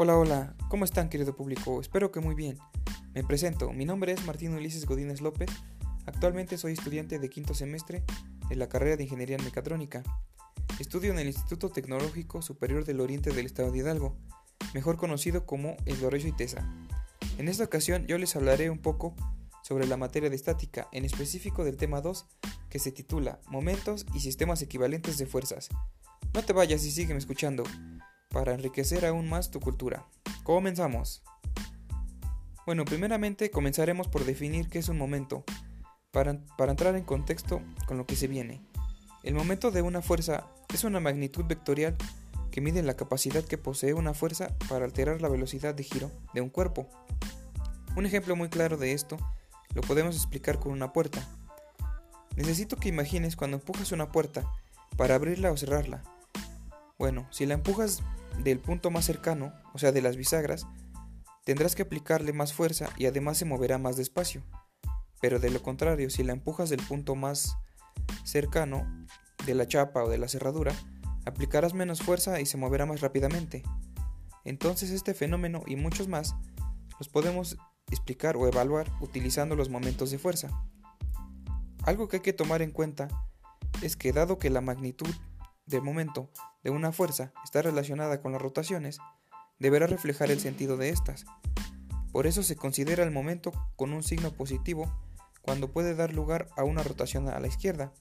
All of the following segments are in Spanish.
Hola, hola, ¿cómo están querido público? Espero que muy bien. Me presento, mi nombre es Martín Ulises Godínez López, actualmente soy estudiante de quinto semestre de la carrera de Ingeniería en Mecatrónica. Estudio en el Instituto Tecnológico Superior del Oriente del Estado de Hidalgo, mejor conocido como El y Tesa. En esta ocasión yo les hablaré un poco sobre la materia de estática, en específico del tema 2, que se titula Momentos y sistemas equivalentes de fuerzas. No te vayas y sígueme escuchando para enriquecer aún más tu cultura. Comenzamos. Bueno, primeramente comenzaremos por definir qué es un momento, para, para, entrar en contexto con lo que se viene. El momento de una fuerza es una magnitud vectorial que mide la capacidad que posee una fuerza para alterar la velocidad de giro de un cuerpo. Un ejemplo muy claro de esto lo podemos explicar con una puerta. Necesito que imagines cuando empujas una puerta para abrirla o cerrarla. Bueno, si la empujas del punto más cercano, o sea de las bisagras, tendrás que aplicarle más fuerza y además se moverá más despacio. Pero de lo contrario, si la empujas del punto más cercano, de la chapa o de la cerradura, aplicarás menos fuerza y se moverá más rápidamente. Entonces este fenómeno y muchos más los podemos explicar o evaluar utilizando los momentos de fuerza. Algo que hay que tomar en cuenta es que dado que la magnitud del momento de una fuerza está relacionada con las rotaciones, deberá reflejar el sentido de estas. Por eso se considera el momento con un signo positivo cuando puede dar lugar a una rotación a la izquierda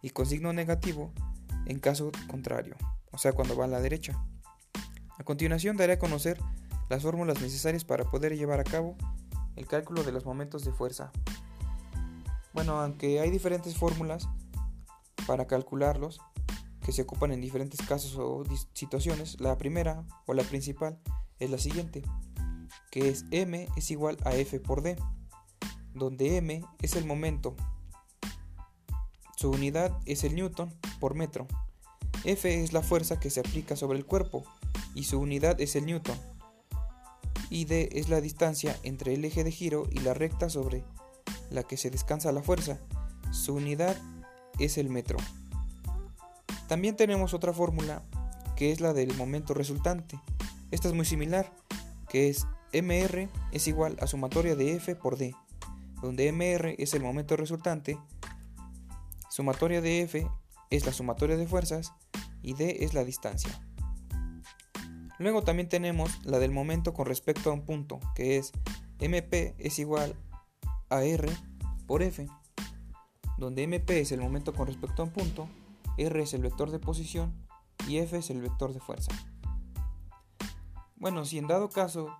y con signo negativo en caso contrario, o sea cuando va a la derecha. A continuación daré a conocer las fórmulas necesarias para poder llevar a cabo el cálculo de los momentos de fuerza. Bueno, aunque hay diferentes fórmulas para calcularlos, que se ocupan en diferentes casos o situaciones, la primera o la principal es la siguiente, que es m es igual a f por d, donde m es el momento, su unidad es el newton por metro, f es la fuerza que se aplica sobre el cuerpo y su unidad es el newton, y d es la distancia entre el eje de giro y la recta sobre la que se descansa la fuerza, su unidad es el metro. También tenemos otra fórmula que es la del momento resultante. Esta es muy similar, que es mr es igual a sumatoria de f por d, donde mr es el momento resultante, sumatoria de f es la sumatoria de fuerzas y d es la distancia. Luego también tenemos la del momento con respecto a un punto, que es mp es igual a r por f, donde mp es el momento con respecto a un punto R es el vector de posición y F es el vector de fuerza. Bueno, si en dado caso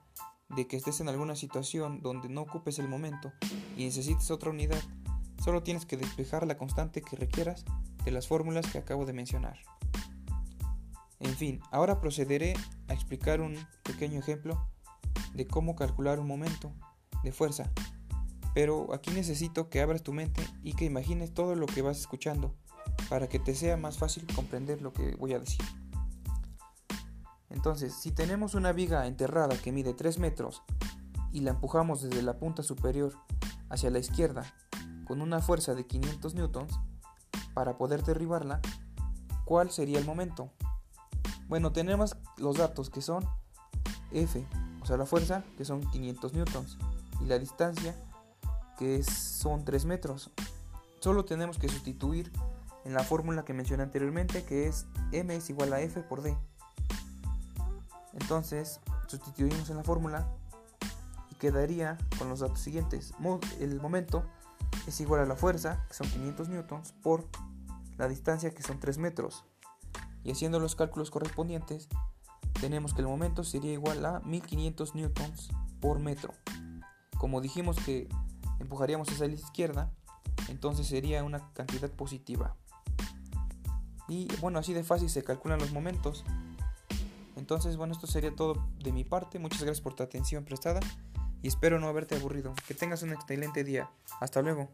de que estés en alguna situación donde no ocupes el momento y necesites otra unidad, solo tienes que despejar la constante que requieras de las fórmulas que acabo de mencionar. En fin, ahora procederé a explicar un pequeño ejemplo de cómo calcular un momento de fuerza, pero aquí necesito que abras tu mente y que imagines todo lo que vas escuchando para que te sea más fácil comprender lo que voy a decir. Entonces, si tenemos una viga enterrada que mide 3 metros y la empujamos desde la punta superior hacia la izquierda con una fuerza de 500 newtons para poder derribarla, ¿cuál sería el momento? Bueno, tenemos los datos que son F, o sea, la fuerza, que son 500 newtons, y la distancia, que son 3 metros. Solo tenemos que sustituir en la fórmula que mencioné anteriormente, que es m es igual a f por d. Entonces, sustituimos en la fórmula y quedaría con los datos siguientes. El momento es igual a la fuerza, que son 500 newtons, por la distancia, que son 3 metros. Y haciendo los cálculos correspondientes, tenemos que el momento sería igual a 1500 newtons por metro. Como dijimos que empujaríamos hacia la izquierda, entonces sería una cantidad positiva. Y bueno, así de fácil se calculan los momentos. Entonces, bueno, esto sería todo de mi parte. Muchas gracias por tu atención prestada y espero no haberte aburrido. Que tengas un excelente día. Hasta luego.